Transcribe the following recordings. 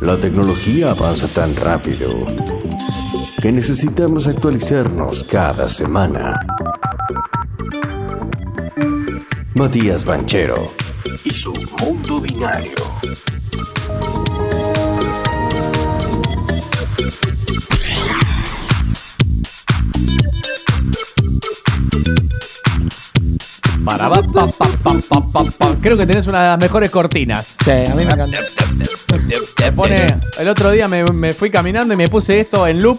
La tecnología avanza tan rápido que necesitamos actualizarnos cada semana. Matías Banchero y su mundo binario. Para, pa, pa, pa, pa, pa, pa, pa. Creo que tenés una de las mejores cortinas. Sí, a mí me encanta. Te pone. El otro día me, me fui caminando y me puse esto en loop.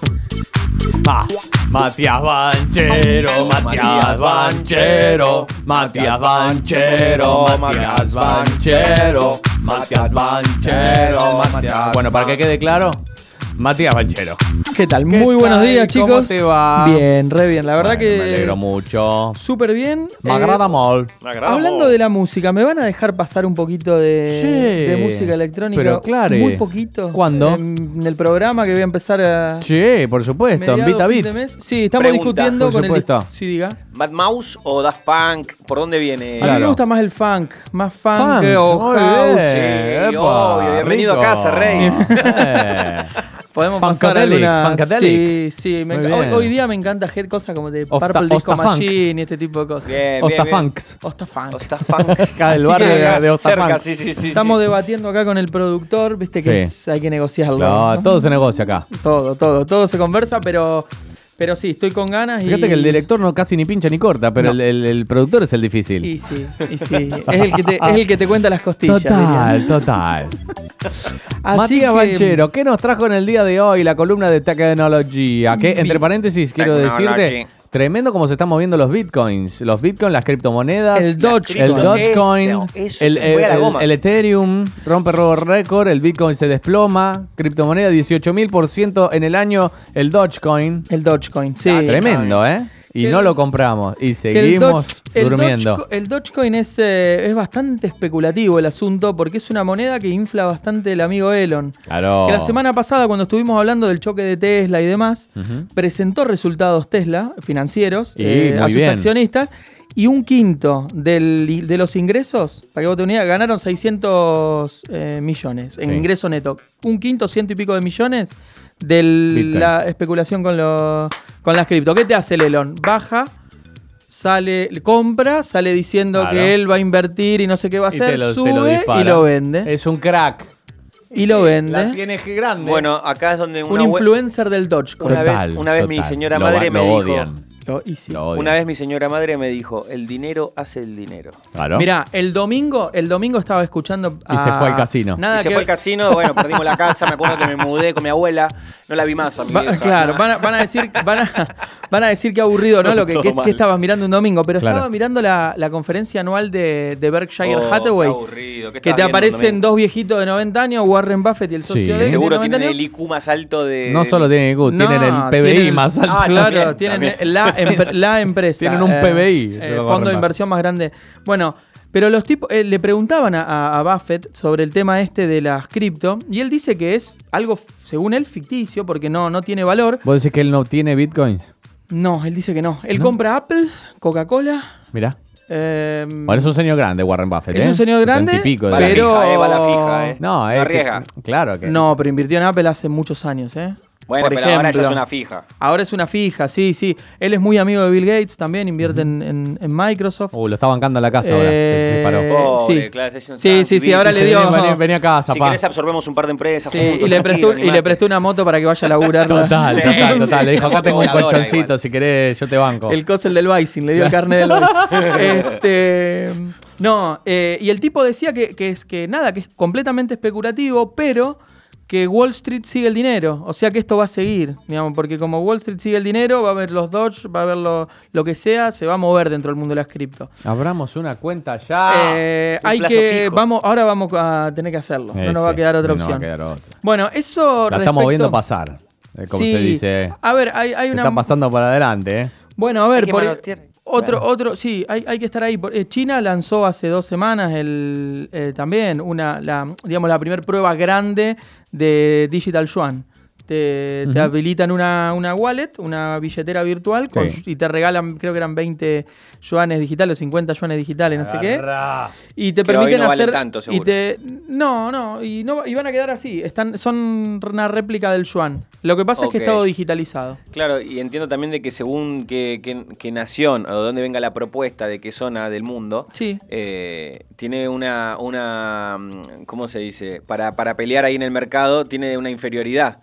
Ah, Matías Banchero, Matías Banchero, Matías Banchero, Matías Banchero, Matías Banchero, Matías. Bueno, para que quede claro, Matías Banchero. ¿Qué tal? ¿Qué Muy buenos tal? días, ¿Cómo chicos. te va? Bien, re bien. La verdad Bueno, Me que alegro mucho. súper bien. Me Eh, agrada molt. Hablando de la música, ¿me van a dejar pasar un poquito de, Sí, de música electrónica? pero claro. Muy poquito. ¿Cuándo? En, en el programa que voy a empezar a. Sí, por supuesto, en mediados, Beat. Sí, estamos Pregunta. discutiendo Por con el. supuesto. Sí, diga. ¿Mad Mouse o Daft Punk? ¿Por dónde viene? A mí me gusta más el funk. Más funk, Funk, o muy house. bien. Sí, Epa, obvio, bienvenido a casa, rey. Eh. Podemos pasar Funkadelic, alguna... Funkadelic. Sí, sí. me hoy, día me encanta hacer cosas como de Osta- Purple Disco Osta Funk. Machine y este tipo de cosas. Bien, Osta bien, bien. Funks. Osta Funk. Osta Funk. Acá del barrio de, de Osta Cerca, Funk. sí, sí, sí. Estamos sí. debatiendo acá con el productor, viste que Sí. es- hay que negociarlo. No, ¿no? todo se negocia acá. todo, todo, todo se conversa, pero, pero sí, estoy con ganas y. Fíjate que el director no casi ni pincha ni corta, pero No. el, el- el productor es el difícil. Y sí, y sí. Es el que te, es el que te cuenta las costillas. Total, total. Así Matías que- Banchero, ¿qué nos trajo en el día de hoy la columna de tecnología? Que, entre paréntesis, quiero decirte, tremendo cómo se están moviendo los bitcoins. Los bitcoins, las criptomonedas. El Dogecoin. El Dogecoin, Eso, eso, el, el- goma. el Ethereum rompe nuevo récord, el Bitcoin se desploma, criptomoneda 18.000% en el año, el Dogecoin. El Dogecoin, sí. Ah, Tremendo, ¿eh? Y no lo compramos y el seguimos el durmiendo. El Dogecoin es, eh, es bastante especulativo el asunto porque es una moneda que infla bastante el amigo Elon. Claro. Que la semana pasada, cuando estuvimos hablando del choque de Tesla y demás, presentó resultados Tesla financieros Y eh, a sus bien. accionistas y un quinto del- de los ingresos, para que vos te unidad, ganaron 600 eh, millones en Sí. ingreso neto. Un quinto, ciento y pico de millones de la especulación con, lo- con las cripto. ¿Qué te hace el Elon? Baja. Sale, compra, sale diciendo Claro. que él va a invertir y no sé qué va a Y hacer, lo- lo sube y lo vende. Es un crack. y lo La vende. tiene grande. Bueno, acá es donde Un una, we- influencer del Dogecoin. una Total, vez, una vez mi señora Lo madre va- me lo dijo. odian. Lo-. Lo. Una vez mi señora madre me dijo, el dinero hace el dinero. Claro. Mira, el domingo, el domingo estaba escuchando. Y se fue al casino. Nada y se que fue al casino, bueno, perdimos la casa, me acuerdo que me mudé con mi abuela, no la vi más a mi Va- vieja. claro, van a, van a decir, van a, van a decir que aburrido, ¿no? Lo que, Todo que- mal. que estabas mirando un domingo, pero Claro. estaba mirando la, la conferencia anual de, de Berkshire Oh, Hathaway. qué aburrido, ¿qué Que estabas te viendo aparecen domingo? dos viejitos de 90 años, Warren Buffett y el socio Sí. de, él, de Seguro 90 tienen el. IQ más alto de... no solo tienen IQ, No, tienen el PBI tienen- más alto. Ah, claro, También, tienen también. La, empre- la empresa. Tienen un PBI, eh, lo fondo de inversión más grande. Bueno, pero los tipos eh, le preguntaban a, Buffett sobre el tema este de las cripto y él dice que es algo, según él, ficticio porque no, no tiene valor. ¿Vos decís que él no tiene bitcoins? No, él dice que no. Él ¿No? compra Apple, Coca-Cola. Mirá. eh, Bueno, es un señor grande, Warren Buffett. Es ¿eh? un señor grande, 70 y pico Va a la pero- fija, eh, va a la fija, eh. No, es arriesga. claro que. no, pero invirtió en Apple hace muchos años, ¿eh? Bueno, Por pero ahora ya ejemplo. es una fija. Ahora es una fija, sí, sí. Él es muy amigo de Bill Gates también, invierte en, en- en Microsoft. Uh, lo está bancando en la casa ahora, que se Eh, separó. Pobre, sí. claro, es un Sí, sí, ahora le dio- Vení, vení a casa, Si pa. querés absorbemos un par de empresas Sí, juntos, y, le prestó, tranquilo, y le animate. prestó una moto para que vaya a laburar. Total, Sí, total, total. Le dijo, acá tengo un colchoncito, igual. si querés, yo te banco. El cosel del Bison, le dio el carnet del este, no, eh, y el tipo decía que, que es que nada, que es completamente especulativo, pero que Wall Street sigue el dinero. O sea que esto va a seguir, digamos, porque como Wall Street sigue el dinero, va a haber los Dodge, va a haber lo, lo que sea, se va a mover dentro del mundo de las cripto. Abramos una cuenta ya. Eh, un hay que, fijo. vamos, ahora vamos a tener que hacerlo. Eh, no nos va a quedar otra no va a opción. quedar otra. Bueno, eso La respecto- estamos viendo pasar, eh, como Sí. se dice. A ver, hay, hay una. Está pasando para adelante, ¿eh? Bueno, a ver, Hay que por-. Otro, Bueno. otro, sí, hay, hay que estar ahí. Eh, China lanzó hace dos semanas el, eh, también una, la, digamos, la primera prueba grande de Digital Yuan. Te, te habilitan una, una wallet, una billetera virtual con- Sí. y te regalan, creo que eran 20 yuanes digitales, 50 yuanes digitales, no sé qué. Y te Que hoy permiten no hacer. tanto, y seguro. te, no, no, y no y van a quedar así. Están, son una réplica del yuan. Lo que pasa es que es todo digitalizado. Claro, y entiendo también de que según qué, qué- qué nación o de dónde venga la propuesta de qué zona del mundo, Sí. eh, tiene una, una, mm, ¿cómo se dice? Para, para pelear ahí en el mercado tiene una inferioridad.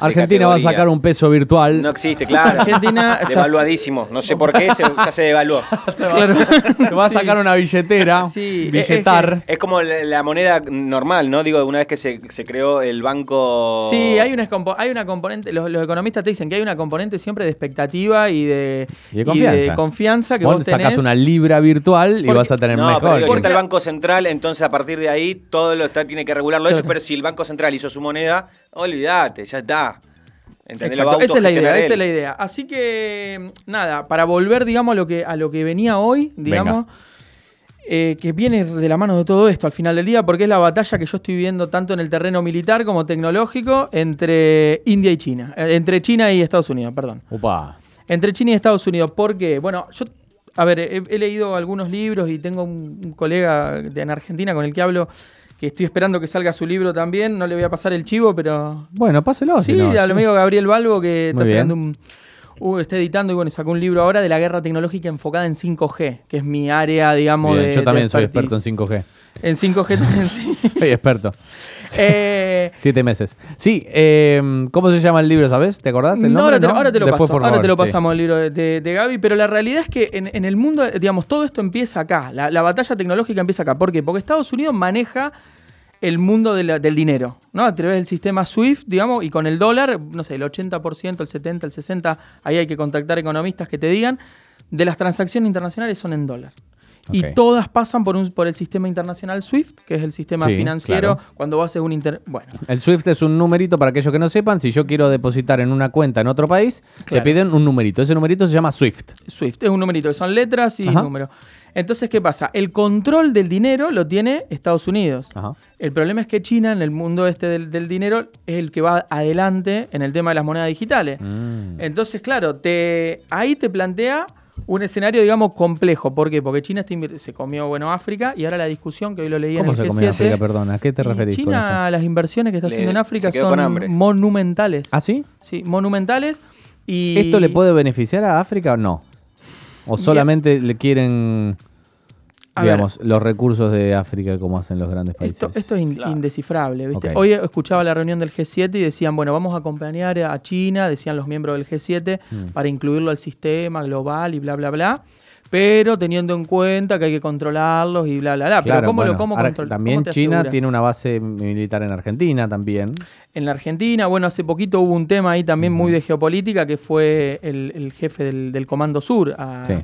De Argentina va a sacar un peso virtual. No existe, claro. Argentina Devaluadísimo. No sé por qué, se- ya se devaluó. Claro. Te va a Sí. sacar una billetera. Sí, billetar. Es como la, la moneda normal, ¿no? Digo, una vez que se, se creó el banco... Sí, hay una, hay una componente, los, los economistas te dicen que hay una componente siempre de expectativa y de, Y de confianza. confianza que vos vos, sacás tenés. una libra virtual y Porque- vas a tener No, pero mejor. digo, que- ya está el Banco Central, entonces a partir de ahí todo lo está, tiene que regularlo eso, pero si el Banco Central hizo su moneda, olvídate, ya está. Exacto, esa es la idea, esa es la idea. Así que, nada, para volver, digamos, a lo que, a lo que venía hoy, digamos, eh, que viene de la mano de todo esto al final del día, porque es la batalla que yo estoy viendo tanto en el terreno militar como tecnológico entre India y China. Eh, entre China y Estados Unidos, perdón. Upa. Entre China y Estados Unidos. ¿Por qué? Bueno, yo, a ver, he, he leído algunos libros y tengo un, un colega de, en Argentina con el que hablo que estoy esperando que salga su libro también. No le voy a pasar el chivo, pero Bueno, páselo. si Sí, no, al amigo Gabriel Balbo que Muy está sacando un. Uh, está editando y bueno, sacó un libro ahora de la guerra tecnológica enfocada en 5G, que es mi área, digamos, Bien, de. yo también de soy experto en expertise. 5G. En 5G también, sí. Soy experto. Eh, Siete meses. Sí, eh, ¿cómo se llama el libro, sabes? ¿Te acordás? el no, nombre, ahora te, lo- ahora te lo Después, paso. por Ahora favor, te lo sí. pasamos el libro de, de- de Gaby, pero la realidad es que en, en el mundo, digamos, todo esto empieza acá. La, la batalla tecnológica empieza acá. ¿Por qué? Porque Estados Unidos maneja el mundo de la- del dinero, ¿no? A través del sistema SWIFT, digamos, y con el dólar, no sé, el 80%, el 70%, el 60%, ahí hay que contactar economistas que te digan, de las transacciones internacionales son en dólar. Y todas pasan por, un, por el sistema internacional SWIFT, que es el sistema Sí, financiero, claro. cuando vos haces un inter... Bueno, El SWIFT es un numerito para aquellos que no sepan. Si yo quiero depositar en una cuenta en otro país, Claro. te piden un numerito. Ese numerito se llama SWIFT. Swift, es un numerito, que son letras y números. Entonces, ¿qué pasa? El control del dinero lo tiene Estados Unidos. Ajá. El problema es que China, en el mundo este del, del dinero, es el que va adelante en el tema de las monedas digitales. Mm. Entonces, claro, te, ahí te plantea un escenario, digamos, complejo. ¿Por qué? Porque China se comió, bueno, África, y ahora la discusión que hoy lo leí en ¿Cómo el se G7. come África? Perdón, ¿a qué te referís con China, las inversiones que está Le- haciendo en África son monumentales. ¿Ah, sí? Sí, monumentales. Y ¿Esto le puede beneficiar a África o no? ¿O solamente le quieren, A digamos, los recursos de África como hacen los grandes países? Esto, esto es in- Claro. indescifrable. ¿viste? Hoy escuchaba la reunión del G7 y decían, bueno, vamos a acompañar a China, decían los miembros del G7, Mm. para incluirlo al sistema global y bla, bla, bla. Pero teniendo en cuenta que hay que controlarlos y bla, bla, bla. Claro, pero ¿cómo bueno, lo cómo control- También cómo China aseguras? tiene una base militar en Argentina también. En la Argentina, bueno, hace poquito hubo un tema ahí también muy de geopolítica que fue el, el jefe del, del Comando Sur a, Sí.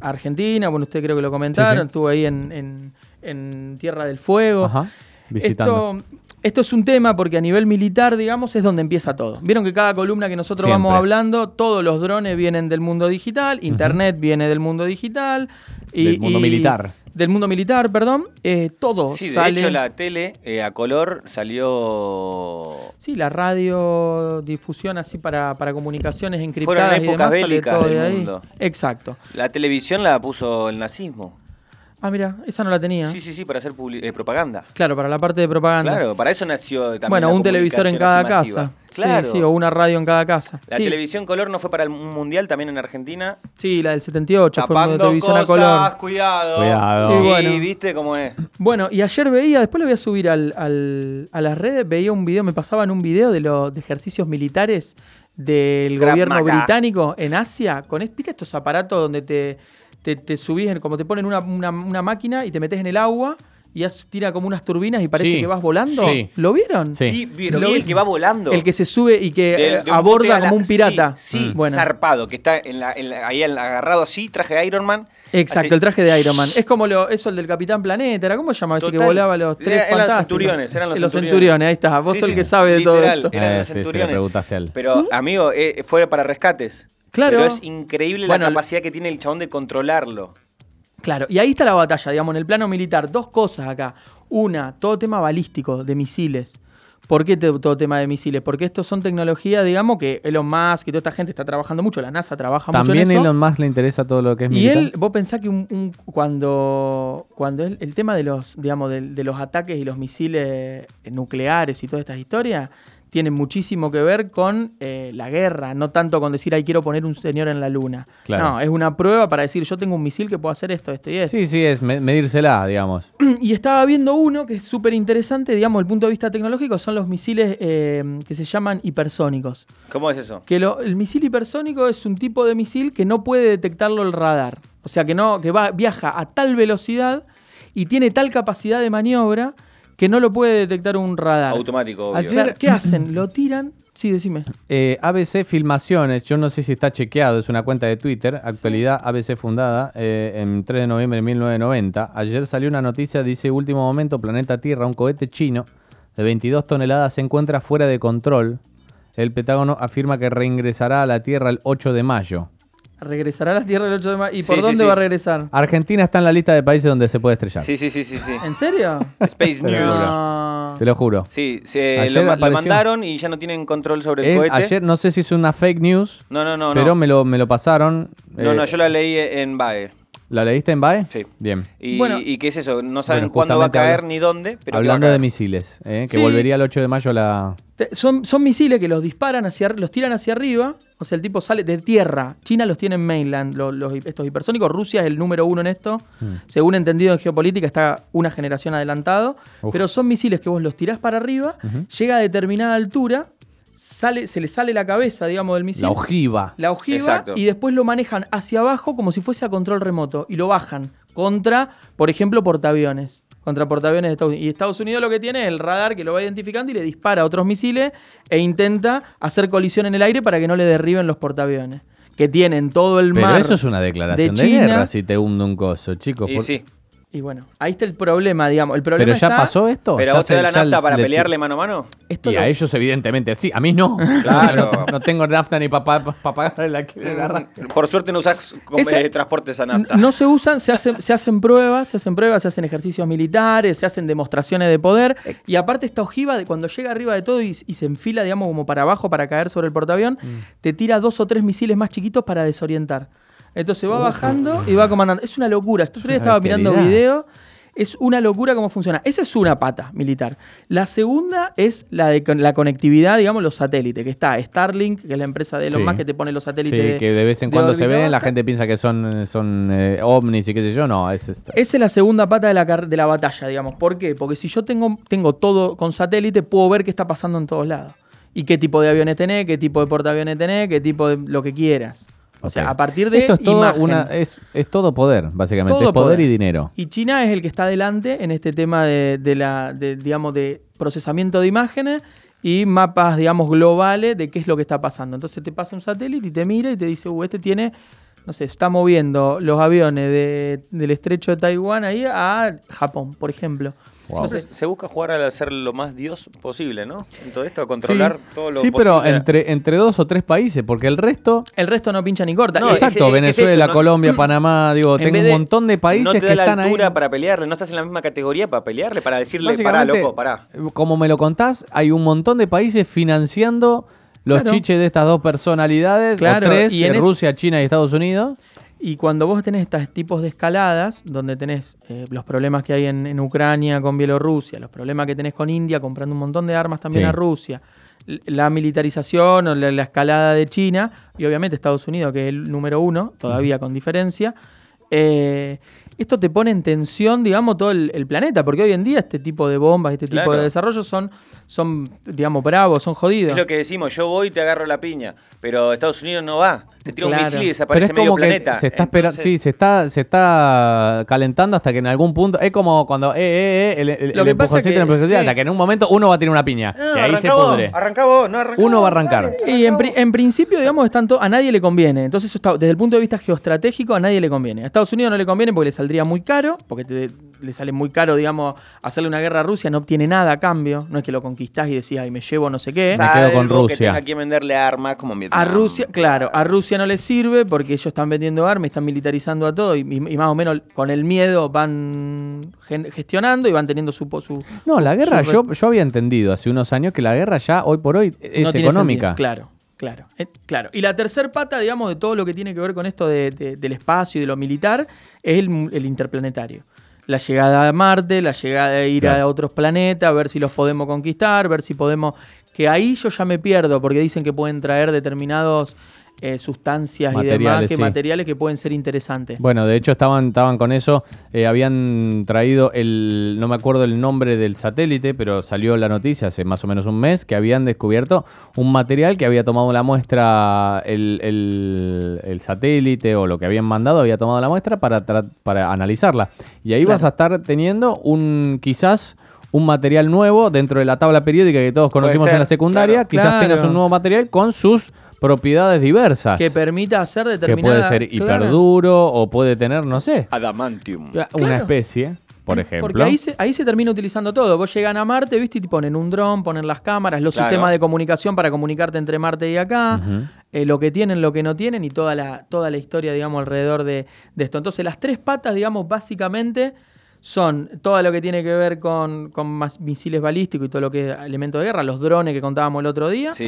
a Argentina. Bueno, usted creo que lo comentaron, Sí, sí. estuvo ahí en, en- en Tierra del Fuego. Ajá. Visitando. Esto, esto es un tema porque a nivel militar, digamos, es donde empieza todo. Vieron que cada columna que nosotros Siempre. vamos hablando, todos los drones vienen del mundo digital, Internet viene del mundo digital. Y, Del mundo y- militar. Del mundo militar, perdón. eh, todo Sí, de hecho la tele eh, a color salió... Sí, la radiodifusión así para, para comunicaciones encriptadas Fueron y épocas demás, sale bélicas todo del de ahí. mundo. Exacto. La televisión la puso el nazismo. Ah, mira, esa no la tenía. Sí, sí, sí, para hacer publi- eh, propaganda. Claro, para la parte de propaganda. Claro, para eso nació también bueno, la un televisor en cada casa. Sí, Claro. Sí, o una radio en cada casa. La sí. televisión color no fue para el un mundial también en Argentina. Sí, la del 78 fue Tapando una televisión cosas, a color. cuidado. Cuidado. Y viste cómo es. Bueno, y ayer veía, después lo voy a subir al, al- a las redes, veía un video, me pasaban un video de los de ejercicios militares del gobierno británico en Asia, con ¿viste estos aparatos donde te, te, te subís, en- como te ponen una, una- una máquina y te metes en el agua y tira como unas turbinas y parece Sí, que vas volando? sí. ¿Lo vieron? Sí. Y, pero Lo vi vi. el que va volando. El que se sube y que eh, de un bote aborda la- como un pirata. Sí, sí, bueno. zarpado, que está en la, en la- ahí agarrado así, traje de Iron Man. Exacto, Así- el traje de Iron Man. Es como lo, eso el del Capitán Planeta, ¿era cómo se llama ese que volaba los tres Era- eran los centuriones, eran los Eh, centuriones. ahí está. Vos Sí, sos el que sabe de todo esto. Eran Eh, los sí, sí, le centuriones. preguntaste a él. Pero, amigo, eh, fue para rescates. Claro. Pero es increíble Bueno, la capacidad que tiene el chabón de controlarlo. Claro, y ahí está la batalla, digamos, en el plano militar. Dos cosas acá. Una, todo tema balístico de misiles. ¿Por qué todo tema de misiles? Porque estos son tecnologías, digamos, que Elon Musk y toda esta gente está trabajando mucho, la NASA trabaja mucho También en eso. Elon Musk le interesa todo lo que es Y militar. él, vos pensás que un- un- cuando, cuando el, el tema de los, digamos, de, de los ataques y los misiles nucleares y todas estas historias tiene muchísimo que ver con eh, la guerra, no tanto con decir, ay, quiero poner un señor en la luna. Claro. No, es una prueba para decir, yo tengo un misil que puedo hacer esto, esto y esto. Sí, sí, es me- medírsela, digamos. Y estaba viendo uno que es súper interesante, digamos, desde el punto de vista tecnológico, son los misiles eh, que se llaman hipersónicos. ¿Cómo es eso? Que lo- el misil hipersónico es un tipo de misil que no puede detectarlo el radar. O sea, que, no, que va, viaja a tal velocidad y tiene tal capacidad de maniobra que no lo puede detectar un radar. Automático, obvio. Sea, ¿Qué hacen? ¿Lo tiran? Sí, decime. Eh, ABC Filmaciones, yo no sé si está chequeado, es una cuenta de Twitter, actualidad ABC fundada eh, en 3 de noviembre de 1990. Ayer salió una noticia, dice último momento, planeta Tierra, un cohete chino de 22 toneladas se encuentra fuera de control. El Pentágono afirma que reingresará a la Tierra el 8 de mayo. Regresará a la Tierra el 8 de mayo. ¿Y por sí, dónde sí. va a regresar? Argentina está en la lista de países donde se puede estrellar. Sí, sí, sí, sí, sí. ¿En serio? Space Te lo News. No. Te lo juro. Sí, se Ayer lo, ma- lo apareció. mandaron y ya no tienen control sobre el Eh, cohete. ayer, no sé si es una fake news, No, no, no. pero no. Me, lo, me lo pasaron. No, Eh, no, yo la leí en BAE. ¿La leíste en BAE? Sí. Bien. Y, Bueno. y qué es eso? No saben Bueno, cuándo va a justamente caer habla- ni dónde, pero que va a Hablando de caer. misiles, eh, que Sí. volvería el 8 de mayo a la... Te- Son, son misiles que los disparan hacia ar- los tiran hacia arriba. O sea, el tipo sale de tierra. China los tiene en mainland, los, los- estos hipersónicos. Rusia es el número uno en esto. Según entendido en geopolítica, está una generación adelantado. Uf. Pero son misiles que vos los tirás para arriba, llega a determinada altura, sale, se le sale la cabeza, digamos, del misil. La ojiva. la ojiva Exacto. y después lo manejan hacia abajo como si fuese a control remoto y lo bajan contra, por ejemplo, portaaviones. Contra portaaviones de Estados Unidos. Y Estados Unidos lo que tiene es el radar que lo va identificando y le dispara a otros misiles e intenta hacer colisión en el aire para que no le derriben los portaaviones. Que tienen todo el Pero mar. eso es una declaración de, China. guerra si te hunde un coso, chicos. Y por- sí. Y bueno, ahí está el problema, digamos. El problema Pero ya está- pasó esto. Pero vos te da la nafta para le- pelearle mano a mano. Esto Y lo- a ellos, evidentemente, sí. A mí no. Claro. no, no tengo nafta ni para pagarle la, Por suerte no usás como, Esa- transportes a nafta. No se usan, se hacen, se hacen pruebas, se hacen pruebas, se hacen ejercicios militares, se hacen demostraciones de poder. Y aparte esta ojiva, de cuando llega arriba de todo y, y se enfila, digamos, como para abajo para caer sobre el portaavión, te tira dos o tres misiles más chiquitos para desorientar. Entonces va bajando y va comandando. Es una locura. Otro día estaba mirando video. Es una locura cómo funciona. Esa es una pata militar. La segunda es la de con- la conectividad, digamos, los satélites, que está Starlink, que es la empresa de Elon Sí. Musk que te pone los Sí, satélites. que de vez en cuando se órbita ven, la baja. gente piensa que son, son eh, ovnis y qué sé yo. No, es esta. Esa es la segunda pata de la, car- de la batalla, digamos. ¿Por qué? Porque si yo tengo, tengo todo con satélite, puedo ver qué está pasando en todos lados. Y qué tipo de aviones tenés, qué tipo de portaaviones tenés, qué tipo de lo que quieras. O sea, a partir de Esto es todo, imagen. una, es, es todo poder, básicamente. Todo es poder, poder. y dinero. Y China es el que está adelante en este tema de, de la, de, digamos, de procesamiento de imágenes y mapas, digamos, globales de qué es lo que está pasando. Entonces te pasa un satélite y te mira y te dice, uh, este tiene, no sé, está moviendo los aviones de- del estrecho de Taiwán ahí a Japón, por ejemplo. Wow. Entonces, se busca jugar a ser lo más dios posible, ¿no? En todo esto, a controlar sí, todo lo Sí, posible. pero entre, entre dos o tres países, porque el resto. El resto no pincha ni corta. No, Eh, es- Exacto, es- es Venezuela, esto, ¿no? Colombia, Panamá, digo, En tengo un montón de países no te que da la están altura ahí. para pelearle, no estás en la misma categoría para pelearle, para decirle, pará, loco, pará. Como me lo contás, hay un montón de países financiando los Claro. chiches de estas dos personalidades, Claro, o tres, y en eh, es- Rusia, China y Estados Unidos. Y cuando vos tenés estos tipos de escaladas, donde tenés eh, los problemas que hay en, en Ucrania con Bielorrusia, los problemas que tenés con India comprando un montón de armas también Sí. a Rusia, la militarización o la, la escalada de China, y obviamente Estados Unidos, que es el número uno, todavía con diferencia, eh, esto te pone en tensión, digamos, todo el, el planeta, porque hoy en día este tipo de bombas, este tipo de desarrollos son, son, digamos, bravos, son jodidos. Es lo que decimos, yo voy y te agarro la piña, pero Estados Unidos no va. Te tira Claro. un misil y Pero desaparece es medio como que planeta. se está esperando, Entonces, sí, se está, se está calentando hasta que en algún punto, es como cuando, eh, eh, eh, el, el, Lo el que pasa empujoncito, que- el empujoncito, sí. hasta que en un momento uno va a tirar una piña. No, y ahí se pudre. arrancá vos, no arrancá Uno va a arrancar. dale, Y en, pri- en principio, digamos, están a nadie le conviene. Entonces, eso está, desde el punto de vista geoestratégico, a nadie le conviene. A Estados Unidos no le conviene porque le saldría muy caro, porque te, le sale muy caro, digamos, hacerle una guerra a Rusia, no obtiene nada a cambio. No es que lo conquistás y decís, ay, me llevo no sé qué. Me quedo con Salvo que Rusia. tenga que venderle armas como en A Vietnam. Rusia, claro, a Rusia no le sirve porque ellos están vendiendo armas, están militarizando a todo y, más o menos con el miedo van gestionando y van teniendo su... po- su No, su- la guerra, su- yo, yo había entendido hace unos años que la guerra ya hoy por hoy es no tiene económica. sentido. Claro, claro, eh, claro. Y la tercer pata, digamos, de todo lo que tiene que ver con esto de- de- del espacio y de lo militar es el, mu- el interplanetario. La llegada a Marte, la llegada de ir Claro. a otros planetas, ver si los podemos conquistar, ver si podemos... Que ahí yo ya me pierdo, porque dicen que pueden traer determinados eh, sustancias y demás, que sí. materiales que pueden ser interesantes. Bueno, de hecho estaban, estaban con eso, eh, habían traído el, no me acuerdo el nombre del satélite, pero salió la noticia hace más o menos un mes que habían descubierto un material que había tomado la muestra el, el- el satélite o lo que habían mandado, había tomado la muestra para, para analizarla. Y ahí Claro. vas a estar teniendo un quizás un material nuevo dentro de la tabla periódica que todos conocimos en la secundaria, claro. quizás Claro. tengas un nuevo material con sus propiedades diversas. que permita hacer que determinadas... puede ser claro. hiperduro o puede tener, no sé, Adamantium. Claro. una especie, por ejemplo. Porque ahí se, ahí se termina utilizando todo. Vos llegan a Marte, ¿viste? Y te ponen un dron, ponen las cámaras, los Claro. sistemas de comunicación para comunicarte entre Marte y acá, eh, lo que tienen, lo que no tienen y toda la, toda la historia, digamos, alrededor de, de esto. Entonces, las tres patas, digamos, básicamente son todo lo que tiene que ver con, con más misiles balísticos y todo lo que es elementos de guerra, los drones que contábamos el otro día. Sí,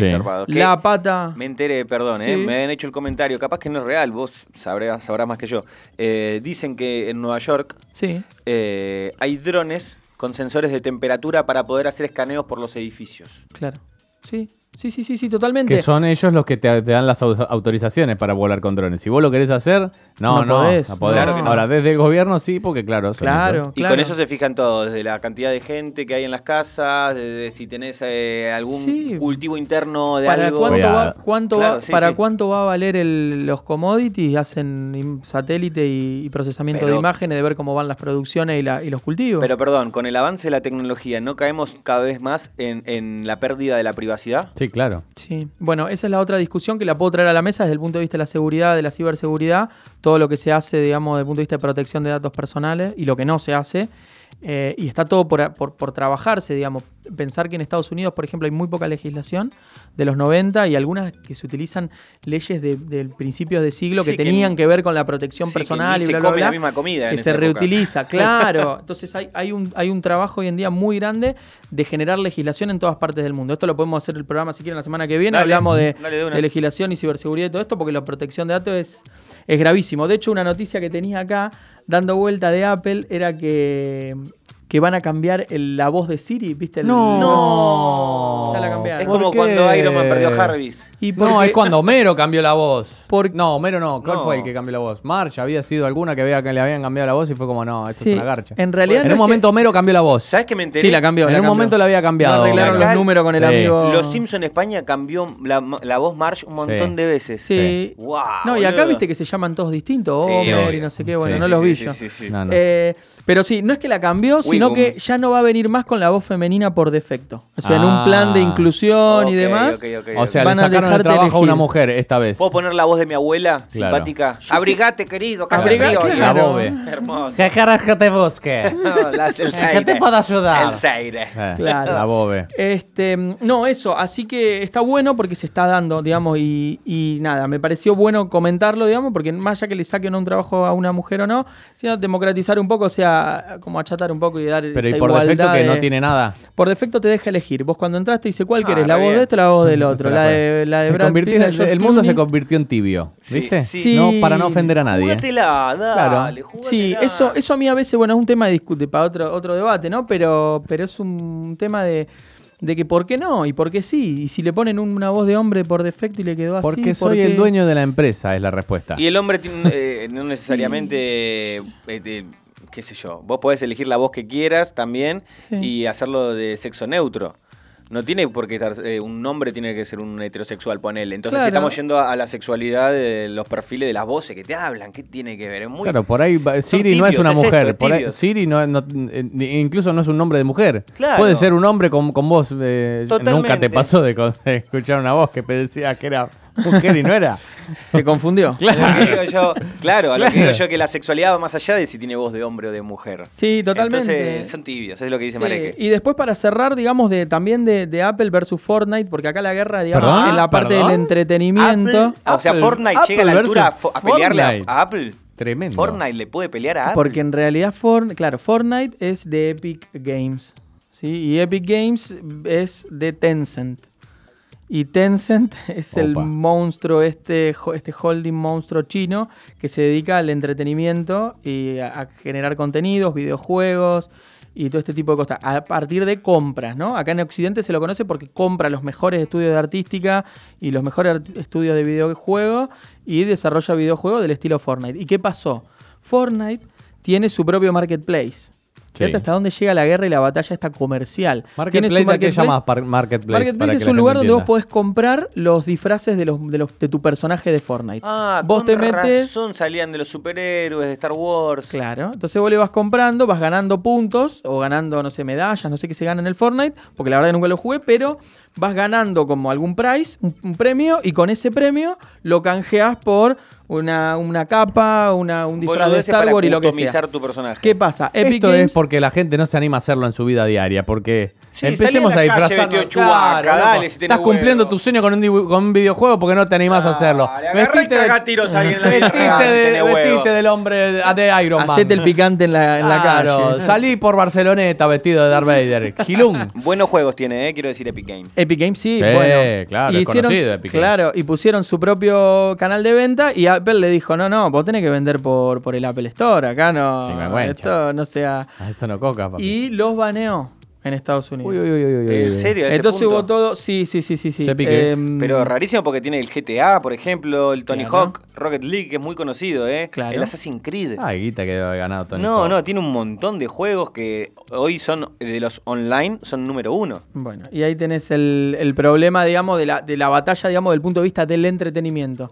La pata... Me enteré, perdón, ¿eh? Me han hecho el comentario, capaz que no es real, vos sabrás, sabrás más que yo. Eh, dicen que en Nueva York Sí. eh, hay drones con sensores de temperatura para poder hacer escaneos por los edificios. Claro. Sí, sí, sí, sí, sí, totalmente. Que son ellos los que te, te dan las au- autorizaciones para volar con drones. Si vos lo querés hacer, no, No no, podés, no podés. claro que no. Ahora, desde el gobierno sí, porque claro. son Claro. ellos. Y con eso se fijan todo, desde la cantidad de gente que hay en las casas, desde si tenés eh, algún Sí. cultivo interno de ¿Para algo. cuánto, va, cuánto, Claro, va, sí, para sí. cuánto va a valer el- los commodities? Hacen satélite y, y procesamiento Pero- de imágenes de ver cómo van las producciones y, la- y los cultivos. Pero perdón, con el avance de la tecnología, ¿no caemos cada vez más en, en la pérdida de la privacidad? Sí, claro. Sí, bueno, esa es la otra discusión que la puedo traer a la mesa desde el punto de vista de la seguridad, de la ciberseguridad, todo lo que se hace, digamos, desde el punto de vista de protección de datos personales y lo que no se hace. Eh, y está todo por, por- por trabajarse, digamos. Pensar que en Estados Unidos, por ejemplo, hay muy poca legislación de los 90 y algunas que se utilizan leyes de, del principios de siglo Sí, que que tenían que ver con la protección Sí, que personal ni y se bla, bla, bla, la misma comida que en se esa época. reutiliza, claro. Entonces hay, hay, un, hay un trabajo hoy en día muy grande de generar legislación en todas partes del mundo. Esto lo podemos hacer el programa si quieren la semana que viene. Dale, Hablamos de, de de legislación y ciberseguridad y todo esto porque la protección de datos es, es gravísimo. De hecho, una noticia que tenía acá dando vuelta de Apple era que, que van a cambiar el- la voz de Siri, ¿viste? El- No. Ya la cambiaron. Es ¿Por como qué? cuando Iron Man perdió a Jarvis. Y No, es cuando Homero cambió la voz. Por- No, Homero no. ¿Cuál No. fue el que cambió la voz? March había sido alguna que, había, que le habían cambiado la voz y fue como, no, esto Sí, es una garcha. en realidad en no un es que- momento Homero cambió la voz. ¿Sabes que me enteré? Sí, la cambió. En la un cambió. momento la había cambiado. No arreglaron Acá los números con el Sí. amigo. Los Simpson España cambió la, la voz Marge un montón Sí. de veces. Sí. Wow, no, y acá boludo. viste que se llaman todos distintos, Sí, Homer y no sé qué, bueno, Sí, no los vi yo. sí, sí. No, no. Pero sí, no es que la cambió, sino que ya no va a venir más con la voz femenina por defecto. O sea, en un Ah. plan de inclusión y demás. o sea, Van le a sacaron el dejarte trabajo a una mujer esta vez. ¿Puedo poner la voz de mi abuela? Claro. Simpática. Abrigate, querido, que hace Abriga- frío. claro. La bobe. Hermoso. ¿Qué carajo te busque? El ¿Qué Zaire. te puedo ayudar? El Zaire. Eh, Claro. La bobe. Este, no, eso, así que está bueno porque se está dando, digamos, y, y nada, me pareció bueno comentarlo, digamos, porque más allá que le saquen un trabajo a una mujer o no, sino democratizar un poco, o sea, como achatar un poco y dar Pero esa y por defecto que no tiene nada. Por defecto te deja elegir. Vos cuando entraste dice cuál Ah, querés, la voz bien. de esto o la voz del otro, la la de, la de Se Brad convirtió- Pitt, la de George el mundo se convirtió en tibio, ¿viste? sí. No, para no ofender a nadie. Júgatela, dale, Claro. Sí, eso, eso a mí a veces, bueno, es un tema de discute para otro, otro debate, ¿no? Pero, pero es un tema de, de que por qué no y por qué sí. Y si le ponen una voz de hombre por defecto y le quedó así. Porque ¿por soy el dueño de la empresa, es la respuesta. Y el hombre eh, no necesariamente, eh, qué sé yo, vos podés elegir la voz que quieras también Sí. y hacerlo de sexo neutro. No tiene por qué estar, eh, un hombre tiene que ser un heterosexual, ponele. Entonces Claro. estamos yendo a, a la sexualidad de los perfiles de las voces que te hablan. ¿Qué tiene que ver? Es muy... Claro, por ahí Siri no es una es mujer. por ahí-. Siri no, no- eh, incluso no es un nombre de mujer. Claro. Puede ser un hombre con, con voz. eh, nunca te pasó de, de escuchar una voz que decía que era mujer y no era. Se confundió. A lo que digo yo, claro, a lo que Claro. digo yo que la sexualidad va más allá de si tiene voz de hombre o de mujer. Sí, totalmente. Entonces son tibios, es lo que dice Sí, Mareque. Y después para cerrar, digamos, de también de, de Apple versus Fortnite, porque acá la guerra, digamos, ¿Perdón? en la parte ¿Perdón? del entretenimiento. Apple- o sea, Apple- Fortnite Apple llega a la altura a, pelearle a, Apple. Tremendo. Fortnite le puede pelear a Apple. Porque en realidad, Fortnite, claro, Fortnite es de Epic Games. ¿sí? Y Epic Games es de Tencent. Y Tencent es el monstruo, este, este holding monstruo chino que se dedica al entretenimiento y a, a generar contenidos, videojuegos y todo este tipo de cosas. A partir de compras, ¿no? Acá en Occidente se lo conoce porque compra los mejores estudios de artística y los mejores estudios de videojuegos y desarrolla videojuegos del estilo Fortnite. ¿Y qué pasó? Fortnite tiene su propio marketplace. Sí. Fíjate hasta dónde llega la guerra y la batalla esta comercial. Marketplace, su ¿a qué llamas par- marketplace? Marketplace es un lugar donde vos podés comprar los disfraces de, los, de, los- de tu personaje de Fortnite. Ah, vos con te metes. razón salían de los superhéroes de Star Wars. Claro, entonces vos le vas comprando, vas ganando puntos o ganando, no sé, medallas, no sé qué se gana en el Fortnite, porque la verdad que nunca lo jugué, pero vas ganando como algún prize, un, un premio, y con ese premio lo canjeas por una, una capa, una, un disfraz de Star para Wars y lo que sea. tu personaje. ¿Qué pasa? Epic Esto Games es porque la gente no se anima a hacerlo en su vida diaria, porque Sí, empecemos a de Chewbacca, Claro, si Estás cumpliendo huevo. tu sueño con un, con un videojuego porque no te animás a hacerlo. Y cagá tiros ahí en la de- vestite del hombre de de Iron Man. Hacete el picante en la, en la Claro, calle. salí por Barceloneta vestido de Darth Vader. Gilung. Buenos juegos tiene, eh, quiero decir Epic Games. Epic Games sí, Sí, bueno. claro, y hicieron, Epic Games. claro, y pusieron su propio canal de venta y Apple le dijo, no, no, vos tenés que vender por, por el Apple Store, acá no, esto no sea... Ah, Esto no coca, papi. Y los baneó en Estados Unidos. Uy, uy, uy, uy, uy, ¿En serio? ¿A ese Entonces punto? hubo todo, sí, sí, sí, sí, sí. Se pique. Em, Pero rarísimo porque tiene el GTA, por ejemplo, el Tony Claro. Hawk, Rocket League, que es muy conocido, ¿eh? Claro. El Assassin's Creed. Ay, guita que debe haber ganado Tony no, Hawk. no, tiene un montón de juegos que hoy son, de los online, son número uno. Bueno, y ahí tenés el, el problema, digamos, de la, de la batalla, digamos, del punto de vista del entretenimiento.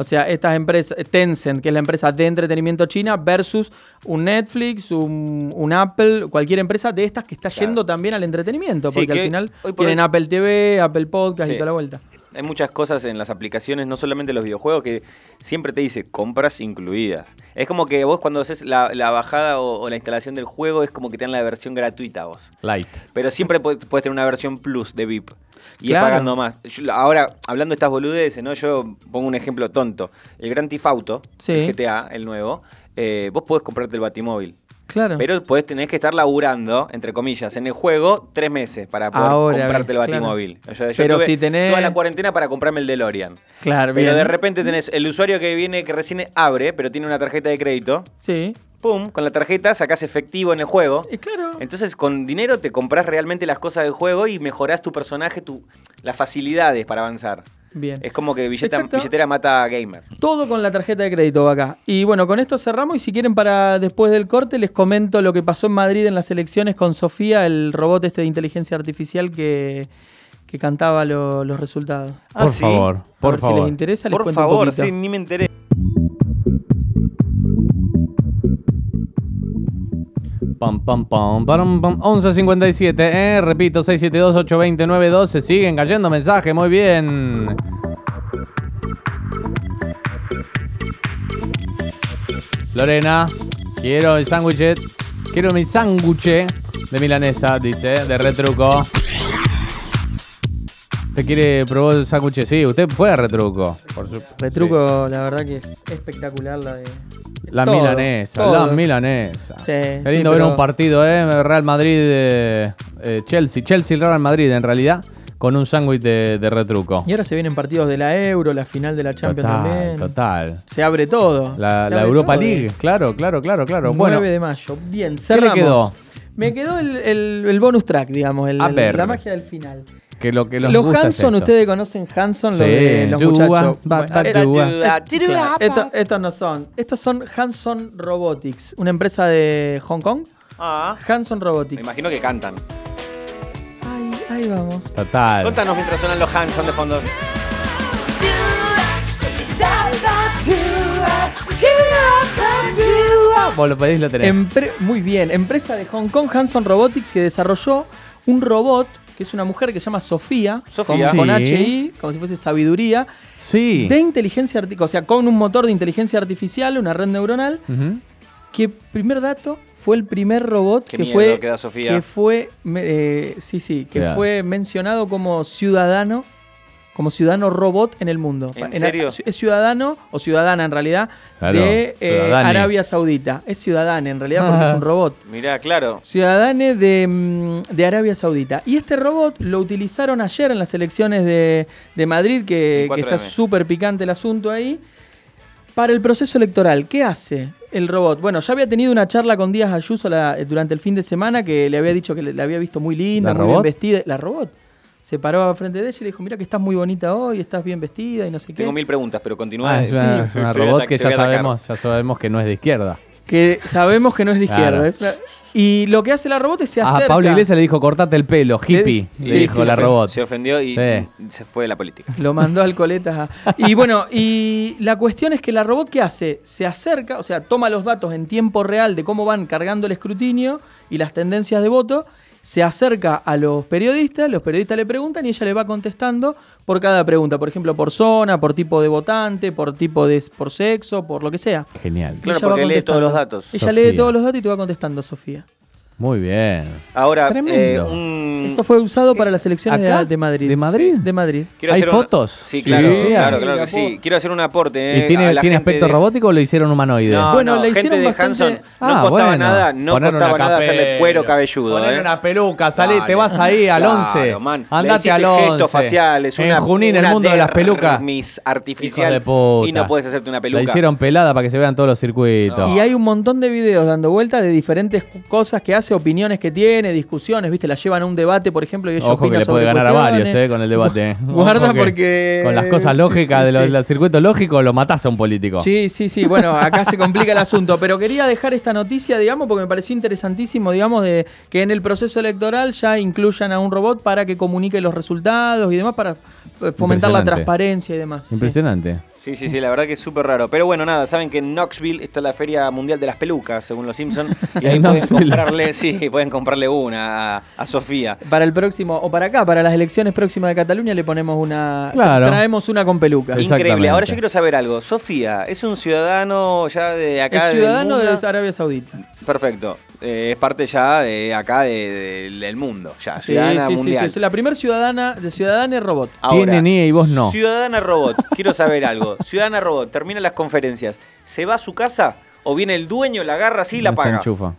O sea, estas empresas, Tencent, que es la empresa de entretenimiento china, versus un Netflix, un, un Apple, cualquier empresa de estas que está Claro. yendo también al entretenimiento, porque que al final hoy por tienen hoy- Apple TV, Apple Podcast y toda la vuelta. Hay muchas cosas en las aplicaciones, no solamente los videojuegos, que siempre te dice compras incluidas. Es como que vos cuando haces la, la bajada o, o la instalación del juego es como que te dan la versión gratuita vos. Light. Pero siempre puedes, tener una versión plus de VIP. Y Claro. es pagando más. Yo- ahora, hablando de estas boludeces, ¿no? Yo pongo un ejemplo tonto. El Grand Theft Auto, Sí. el GTA, el nuevo, eh, vos podés comprarte el Batimóvil. Claro. Pero podés tener que estar laburando, entre comillas, en el juego tres meses para poder Ahora, comprarte el claro. Batimóvil. O sea, yo Pero tuve si tenés- toda la cuarentena para comprarme el DeLorean. claro, Pero bien. de repente tenés el usuario que viene, que recién abre, pero tiene una tarjeta de crédito. Sí. Pum, con la tarjeta sacás efectivo en el juego. Y claro. Entonces, con dinero te compras realmente las cosas del juego y mejorás tu personaje, tu, las facilidades para avanzar. Bien. Es como que billeta- Exacto. billetera mata a gamer. Todo con la tarjeta de crédito va acá. Y bueno, con esto cerramos y si quieren para después del corte les comento lo que pasó en Madrid en las elecciones con Sofía, el robot este de inteligencia artificial que, que cantaba lo- los resultados. Ah, Por ¿sí? favor, A por ver si favor. les interesa, les Por cuento un favor, poquito. sí, ni me enteré. Pam, pam, pam, param, pam. 11.57, eh. Repito, 672-820-912. Siguen cayendo mensajes, muy bien. Lorena, quiero el sándwich. Quiero mi sándwich de milanesa, dice, de retruco. ¿Usted quiere probar el sándwich? Sí, usted fue a retruco. Por su- Retruco, la verdad que es espectacular la de... La todo, milanesa, todo. la milanesa. Sí, Qué sí, lindo ver pero- un partido, ¿eh? Real Madrid, eh, eh, Chelsea. Chelsea, Real Madrid, en realidad, con un sándwich de, de retruco. Y ahora se vienen partidos de la Euro, la final de la Champions Total, también. total. Se abre todo. La, Europa todo. League, claro, claro, claro, claro. 9 Bueno, de mayo. Bien, ¿qué le cerramos. quedó? Me quedó el, el- el bonus track, digamos, el- A ver. la magia del final. Que lo que los, Los gusta es Hanson, ustedes conocen Hanson, los Sí, de los Dua, muchachos. ba, ba, dua. estos no son. Estos son Hanson Robotics, una empresa de Hong Kong. Ah, Hanson me Robotics. imagino que cantan. Ahí, ahí vamos. Total. Contanos mientras suenan los Hanson de fondo. Vos lo pedís, lo tenés. Empre- muy bien, empresa de Hong Kong, Hanson Robotics, que desarrolló un robot que es una mujer que se llama Sofía, Sofía. con, Sí. HI, como si fuese sabiduría, Sí. de inteligencia artificial, o sea, con un motor de inteligencia artificial, una red neuronal, Ujú. que primer dato fue el primer robot Qué que miedo fue que da Sofía. que fue eh, sí sí que fue mencionado como ciudadano como ciudadano robot en el mundo. ¿En serio? Es ciudadano o ciudadana en realidad Claro, de eh. Arabia Saudita. Es ciudadana en realidad porque es un robot. Mirá, claro. Ciudadane de, mm, de Arabia Saudita. Y este robot lo utilizaron ayer en las elecciones de, de Madrid, que, que 4M. está súper picante el asunto ahí, para el proceso electoral. ¿Qué hace el robot? Bueno, ya había tenido una charla con Díaz Ayuso la- durante el fin de semana que le había dicho que le, la había visto muy linda, ¿La muy bien vestida. La robot. Se paró frente de ella y le dijo, mira que estás muy bonita hoy, estás bien vestida y no sé qué. Tengo mil preguntas, pero continúa. Ah, es sí, una, es una a robot que ya a sabemos, ya sabemos que no es de izquierda. Que sabemos que no es de izquierda. Claro. es una- Y lo que hace la robot es se A acerca. Pablo Iglesias le dijo, cortate el pelo, hippie. Le- Le, sí, dijo sí, la sí. robot. Se ofendió y Sí. se fue de la política. Lo mandó al coletas. a- Y bueno, y la cuestión es que la robot ¿qué hace? Se acerca, o sea, toma los datos en tiempo real de cómo van cargando el escrutinio y las tendencias de voto, se acerca a los periodistas, los periodistas le preguntan y ella le va contestando por cada pregunta, por ejemplo, por zona, por tipo de votante, por tipo de por sexo, por lo que sea. Genial. Claro, Ella porque lee todos los datos. Ella Sofía. lee todos los datos y te va contestando, Sofía. Muy bien. Ahora, eh, Tremendo. un- Esto fue usado para las elecciones de, de Madrid. ¿De Madrid? De Madrid. quiero ¿Hay fotos? Sí, Sí, claro, claro, claro que La sí. Quiero hacer un aporte. ¿Y eh, tiene, a la tiene gente aspecto de- robótico o lo hicieron humanoide? No, Bueno, no, le gente hicieron de bastante- Hanson no Ah, costaba bueno. nada, no Poner costaba nada hacerle cuero cabelludo. Poner eh. una peluca, salí, te vas ahí al Claro, 11. man. Le Andate al 11. gestos faciales, en una, Junín, el mundo de las pelucas. Mis artificial de puta. y no puedes hacerte una peluca. La hicieron pelada para que se vean todos los circuitos. Y hay un montón de videos dando vueltas de diferentes cosas que opiniones que tiene, discusiones, ¿viste? La llevan a un debate, por ejemplo, y ella Ojo que le puede ganar a varios eh, con el debate. Guarda Ojo que porque- Con las cosas lógicas sí, de los, sí. del circuito lógico lo matás a un político. Sí, sí, sí. Bueno, acá se complica el asunto. Pero quería dejar esta noticia, digamos, porque me pareció interesantísimo, digamos, de que en el proceso electoral ya incluyan a un robot para que comunique los resultados y demás, para eh, fomentar la transparencia y demás. Sí. Impresionante. Sí, sí, sí, la verdad que es súper raro. Pero bueno, nada, saben que en Knoxville está la Feria Mundial de las Pelucas, según los Simpsons. Y ahí En pueden comprarle, sí, pueden comprarle una a, a Sofía. Para el próximo, o para acá, para las elecciones próximas de Cataluña, le ponemos una. Claro. Traemos una con peluca. Increíble. Ahora yo quiero saber algo. Sofía, ¿es un ciudadano ya de acá? Es ciudadano de Arabia Saudita. Perfecto. Eh, es parte ya de acá de- de- del mundo. Ya, Sí, ciudadana sí, sí, mundial. sí. Es la primera ciudadana de ciudadana robot. Ahora, Tiene NIE y vos no. Ciudadana Robot, quiero saber algo. Ciudadana Robot, termina las conferencias. ¿Se va a su casa o viene el dueño, la agarra así y la Se paga? enchufa.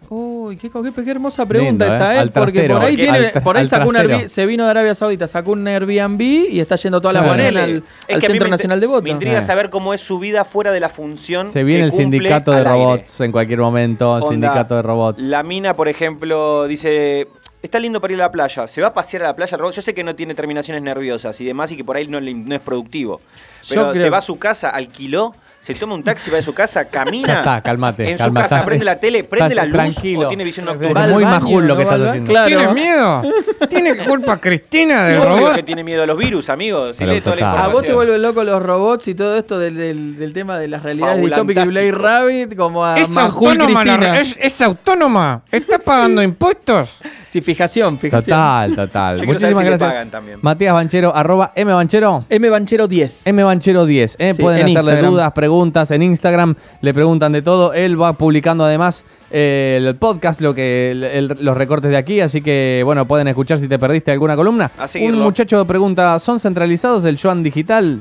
Uy, qué, co- qué- qué hermosa pregunta Lindo, esa, ¿eh? ¿eh? Porque por ahí, Porque tiene, al- por ahí al sacó un trastero. Airbnb- se vino de Arabia Saudita, sacó un Airbnb y está yendo Claro. mañanas Ponele. al, al Centro Nacional de Voto. Me intriga Eh. saber cómo es su vida fuera de la función. Se viene que el sindicato de aire. robots en cualquier momento. Onda, sindicato de robots. La mina, por ejemplo, dice. Está lindo para ir a la playa. ¿Se va a pasear a la playa? Yo sé que no tiene terminaciones nerviosas y demás y que por ahí no, es productivo. Pero Yo se creo- va a su casa, alquiló, se toma un taxi, va a su casa, camina. Ya está, calmate. En su calma, casa, estás- prende la tele, prende la luz tranquilo. o tiene visión Es nocturna. Al muy majul lo que ¿no va estás haciendo. Claro. ¿Tiene miedo? ¿Tiene culpa Cristina del robot? que tiene miedo a los virus, amigos. Si lee toda la. A vos te vuelven loco los robots y todo esto del, del- del tema de las realidades distópicas y Blade. Rabbit, como a Es Majul autónoma, la Cristina. re- es, es autónoma. ¿Está pagando impuestos? Sí, fijación, fijación. Total, total. Yo quiero saber Muchísimas si le gracias. pagan también. Matías Banchero, arroba M Banchero. M Banchero 10. M Banchero 10. ¿eh? Sí, Pueden en hacerle Instagram. dudas, preguntas en Instagram. Le preguntan de todo. Él va publicando además eh, el podcast, lo que el- el- los recortes de aquí. Así que, bueno, pueden escuchar si te perdiste alguna columna. Un muchacho pregunta: ¿son centralizados el Yuan digital?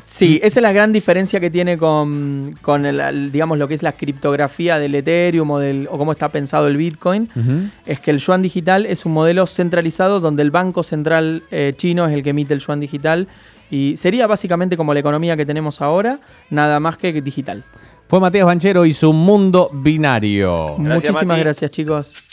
Sí, esa es la gran diferencia que tiene con, con el, digamos, lo que es la criptografía del Ethereum o, del, o cómo está pensado el Bitcoin. Es que el yuan digital es un modelo centralizado donde el Banco Central eh, chino es el que emite el yuan digital y sería básicamente como la economía que tenemos ahora, nada más que digital. Fue Matías Banchero y su mundo binario. Muchísimas Mati. gracias chicos.